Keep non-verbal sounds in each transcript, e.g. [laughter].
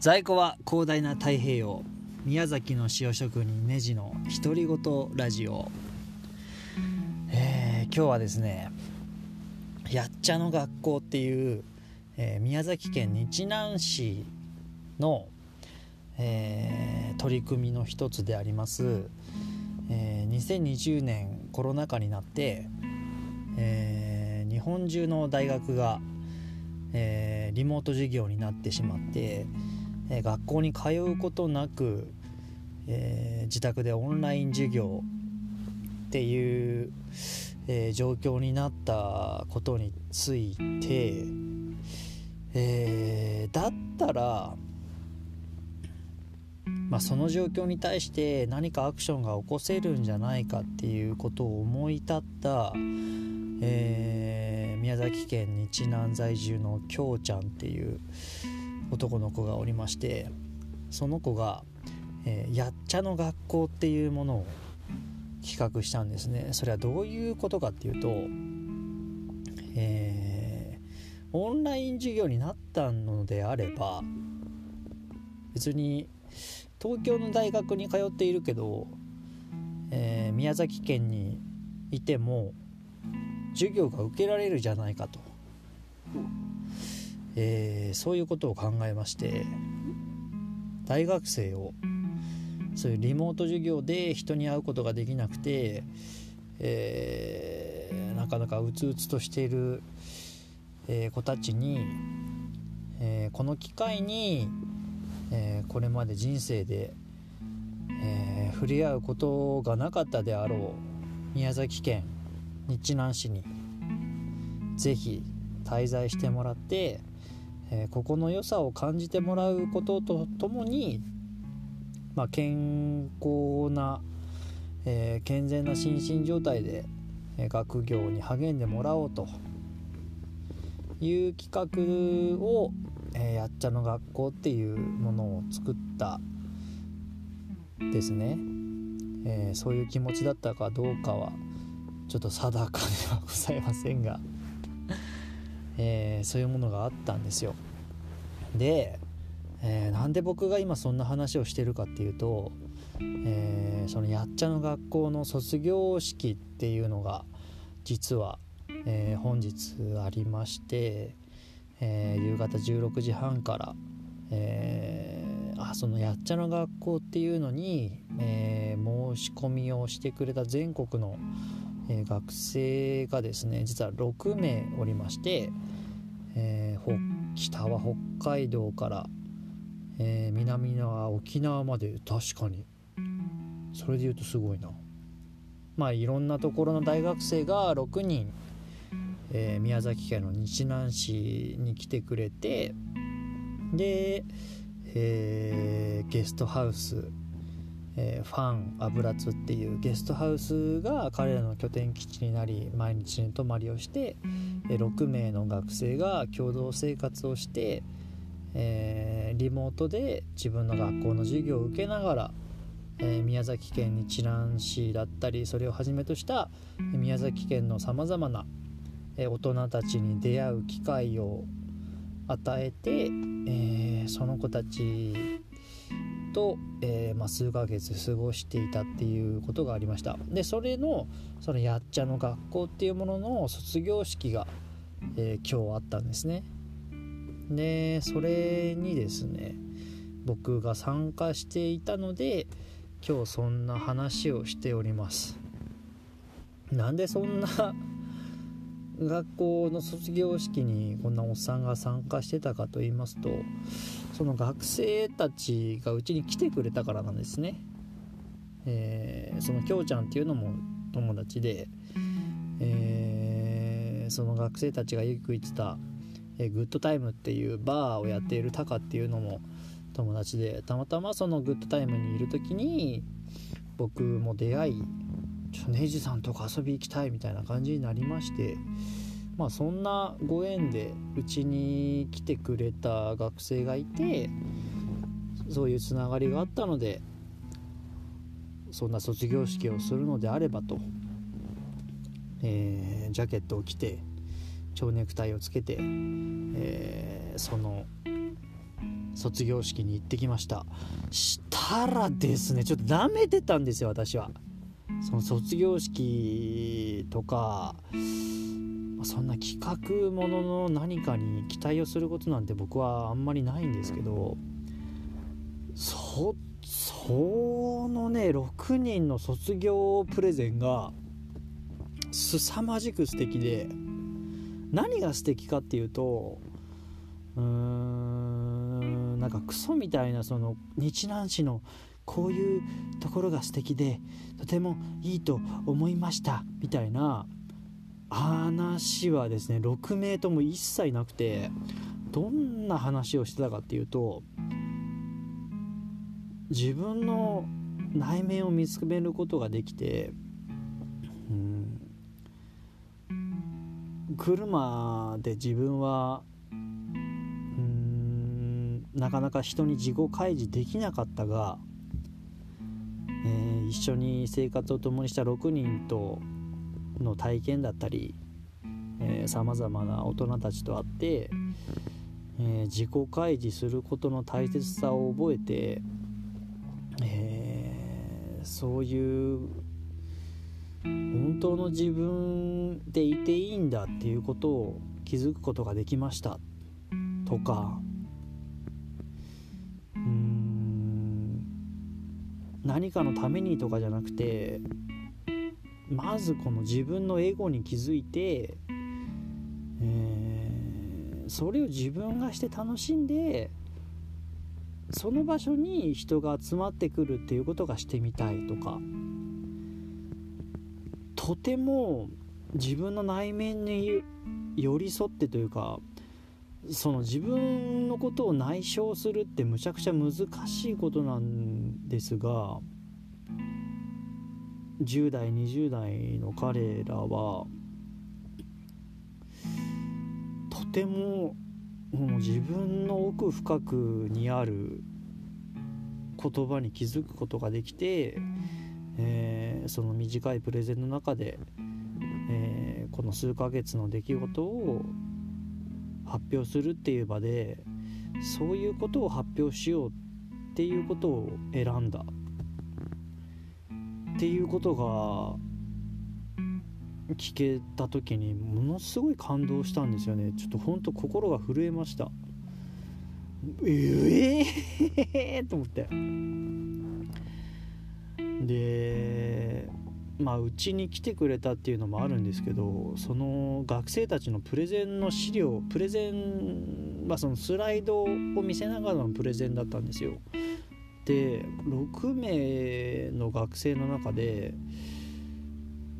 在庫は広大な太平洋宮崎の塩職人ネジの独り言ラジオ、えー、今日はですねやっちゃの学校っていう、えー、宮崎県日南市の、えー、取り組みの一つであります、えー、2020年コロナ禍になって、えー、日本中の大学が、えー、リモート授業になってしまって、え、学校に通うことなく、えー、自宅でオンライン授業っていう、えー、状況になったことについて、えー、だったら、まあ、その状況に対して何かアクションが起こせるんじゃないかっていうことを思い立った、えー、宮崎県日南在住のきょうちゃんっていう男の子がおりましてその子が、えー、やっちゃの学校っていうものを企画したんですね。それはどういうことかっていうと、えー、オンライン授業になったのであれば別に東京の大学に通っているけど、えー、宮崎県にいても授業が受けられるじゃないかと、えー、そういうことを考えまして大学生をそういうリモート授業で人に会うことができなくて、えー、なかなかうつうつとしている、えー、子たちに、え、この機会に、えこれまで人生で、え触れ合うことがなかったであろう宮崎県日南市に是非滞在してもらって、えここの良さを感じてもらうこととともにまあ、健康な、えー、健全な心身状態で、え、学業に励んでもらおうという企画を、え、やっちゃの学校っていうものを作ったですね、え、そういう気持ちだったかどうかはちょっと定かではございませんが。えー、そういうものがあったんですよ。でえー、なんで僕が今そんな話をしてるかっていうと、えー、そのやっちゃの学校の卒業式っていうのが実は、えー、本日ありまして、え夕方16時半から、えあそのやっちゃの学校っていうのに、え申し込みをしてくれた全国の、え学生がですね実は6名おりまして、え北は北海道からえー、南は沖縄まで確かに。それで言うとすごいな。まあいろんなところの大学生が6人、えー、宮崎県の日南市に来てくれてで、えー、ゲストハウス、えー、ファン油津っていうゲストハウスが彼らの拠点基地になり毎日に泊まりをして、え6名の学生が共同生活をしてえー、リモートで自分の学校の授業を受けながら、え、宮崎県日南市だったりそれをはじめとした宮崎県のさまざまな、え、大人たちに出会う機会を与えて、えその子たちと、えまあ、数ヶ月過ごしていたっていうことがありましたでそれのそのやっちゃの学校っていうものの卒業式が、え今日あったんですね。でそれにですね僕が参加していたので今日そんな話をしておりますなんでそんな学校の卒業式にこんなおっさんが参加してたかと言いますとその学生たちがうちに来てくれたからなんですね、えー、そのきょうちゃんっていうのも友達で、えー、その学生たちがよく行ってたえグッドタイムっていうバーをやっているタカっていうのも友達でたまたまそのグッドタイムにいる時に僕も出会いちょネジさんとか遊び行きたいみたいな感じになりましてまあそんなご縁でうちに来てくれた学生がいてそういうつながりがあったのでそんな卒業式をするのであればと、えー、ジャケットを着て蝶ネクタイをつけて、えー、その卒業式に行ってきました。したらですねちょっと舐めてたんですよ私は。その卒業式とかそんな企画ものの何かに期待をすることなんて僕はあんまりないんですけどそそのね6人の卒業プレゼンが凄まじく素敵で何が素敵かっていうとうーんなんかクソみたいなその日南市のこういうところが素敵でとてもいいと思いましたみたいな話はですね6名とも一切なくてどんな話をしてたかっていうと自分の内面を見つめることができて、うん、車で自分はうんなかなか人に自己開示できなかったが、えー、一緒に生活を共にした6人との体験だったりさまざまな大人たちと会って、えー、自己開示することの大切さを覚えて、えー、そういう本当の自分でいていいんだっていうことを気づくことができましたとか何かのためにとかじゃなくてまずこの自分のエゴに気づいて、えー、それを自分がして楽しんでその場所に人が集まってくるっていうことがしてみたいとかとても自分の内面に寄り添ってというかその自分のことを内省するってむちゃくちゃ難しいことなんですが10代20代の彼らはとてももう自分の奥深くにある言葉に気づくことができて、えー、その短いプレゼンの中で、えー、この数ヶ月の出来事を発表するっていう場でそういうことを発表しようっていうことを選んだ。っていうことが聞けた時にものすごい感動したんですよね。ちょっとほんと心が震えました。ええー、[laughs] と思って。でまあうちに来てくれたっていうのもあるんですけどその学生たちのプレゼンの資料プレゼン、まあ、そのスライドを見せながらのプレゼンだったんですよ。で6名の学生の中で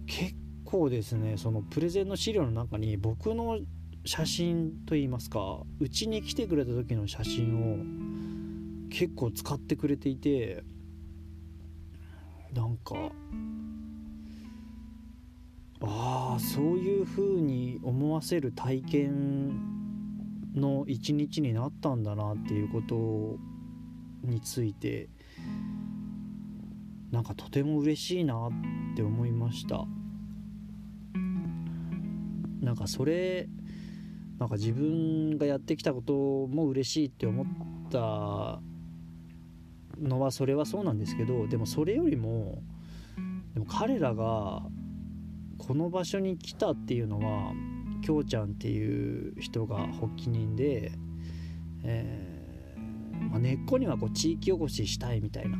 結構ですねそのプレゼンの資料の中に僕の写真といいますかうちに来てくれた時の写真を結構使ってくれていてなんかああそういう風に思わせる体験の一日になったんだなっていうことについてなんかとても嬉しいなって思いました。なんかそれなんか自分がやってきたことも嬉しいって思ったのはそれはそうなんですけどでもそれよりもでも彼らがこの場所に来たっていうのはきょうちゃんっていう人が発起人で、えーまあ、根っこにはこう地域おこししたいみたいな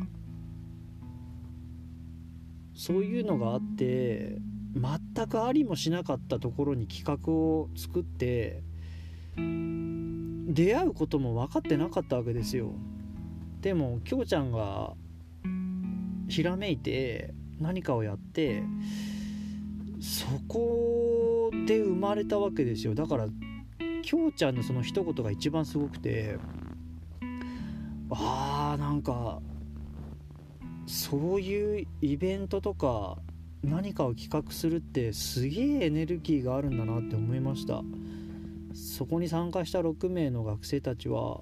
そういうのがあって全くありもしなかったところに企画を作って出会うことも分かってなかったわけですよ。でもきょうちゃんがひらめいて何かをやってそこで生まれたわけですよ。だからきょうちゃんのその一言が一番すごくてあーなんかそういうイベントとか何かを企画するってすげえエネルギーがあるんだなって思いました。そこに参加した6名の学生たちは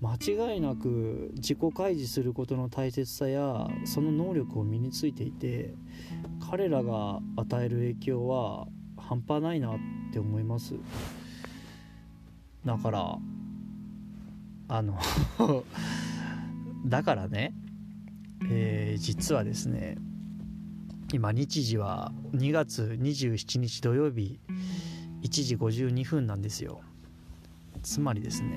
間違いなく自己開示することの大切さやその能力を身についていて彼らが与える影響は半端ないなって思います。だからあの [laughs] だからね、えー、実はですね今日時は2月27日土曜日1時52分なんですよ。つまりですね、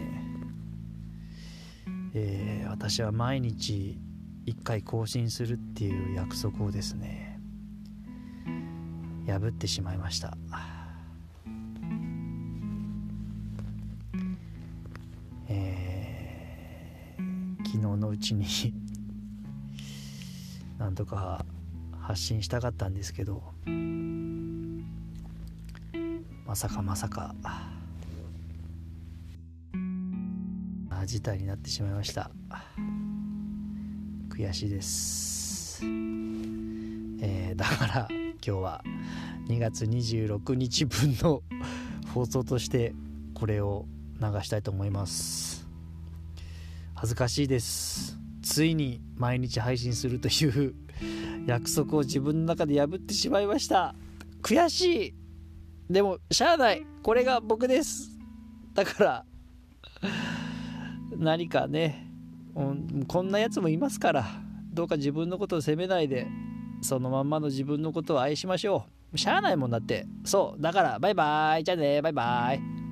えー、私は毎日1回更新するっていう約束をですね破ってしまいました。えー、昨日のうちに [laughs] なんとか発信したかったんですけどまさかまさか事態になってしまいました。悔しいです、えー、だから今日は2月26日分の放送としてこれを流したいと思います。恥ずかしいです。ついに毎日配信するという約束を自分の中で破ってしまいました。悔しい。でもしゃあない。これが僕です。だから何かねこんなやつもいますからどうか自分のことを責めないでそのまんまの自分のことを愛しましょう。しゃあないもんだって。そう。だからバイバイ。じゃあね。バイバイ。